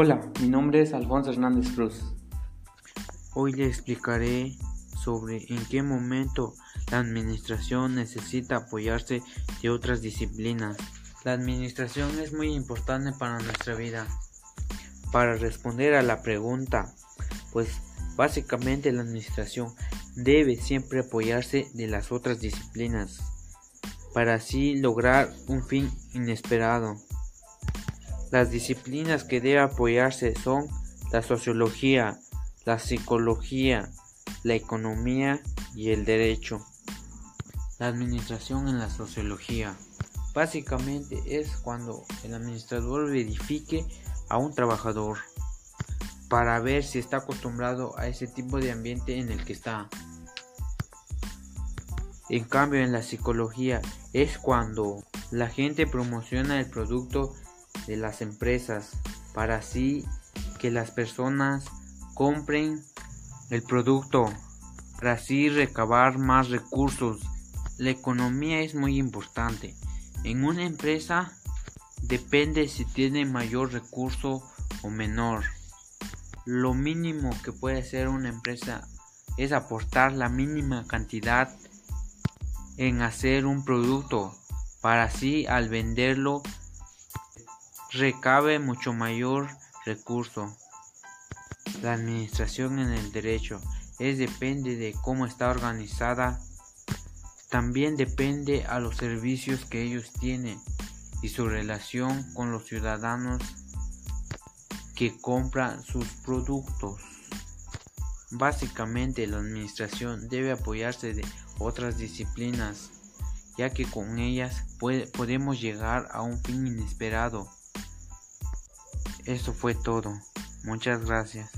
Hola, mi nombre es Alfonso Hernández Cruz. Hoy le explicaré sobre en qué momento la administración necesita apoyarse de otras disciplinas. La administración es muy importante para nuestra vida. Para responder a la pregunta, pues básicamente la administración debe siempre apoyarse de las otras disciplinas para así lograr un fin inesperado. Las disciplinas que debe apoyarse son la sociología, la psicología, la economía y el derecho. La administración en la sociología. Básicamente es cuando el administrador verifique a un trabajador para ver si está acostumbrado a ese tipo de ambiente en el que está. En cambio, en la psicología es cuando la gente promociona el producto de las empresas para así que las personas compren el producto para así recabar más recursos. La economía es muy importante. En una empresa depende si tiene mayor recurso o menor. Lo mínimo que puede hacer una empresa es aportar la mínima cantidad en hacer un producto para así al venderlo recabe mucho mayor recurso. La administración en el derecho es depende de cómo está organizada. También depende a los servicios que ellos tienen y su relación con los ciudadanos que compran sus productos. Básicamente la administración debe apoyarse de otras disciplinas, ya que con ellas podemos llegar a un fin inesperado. Eso fue todo. Muchas gracias.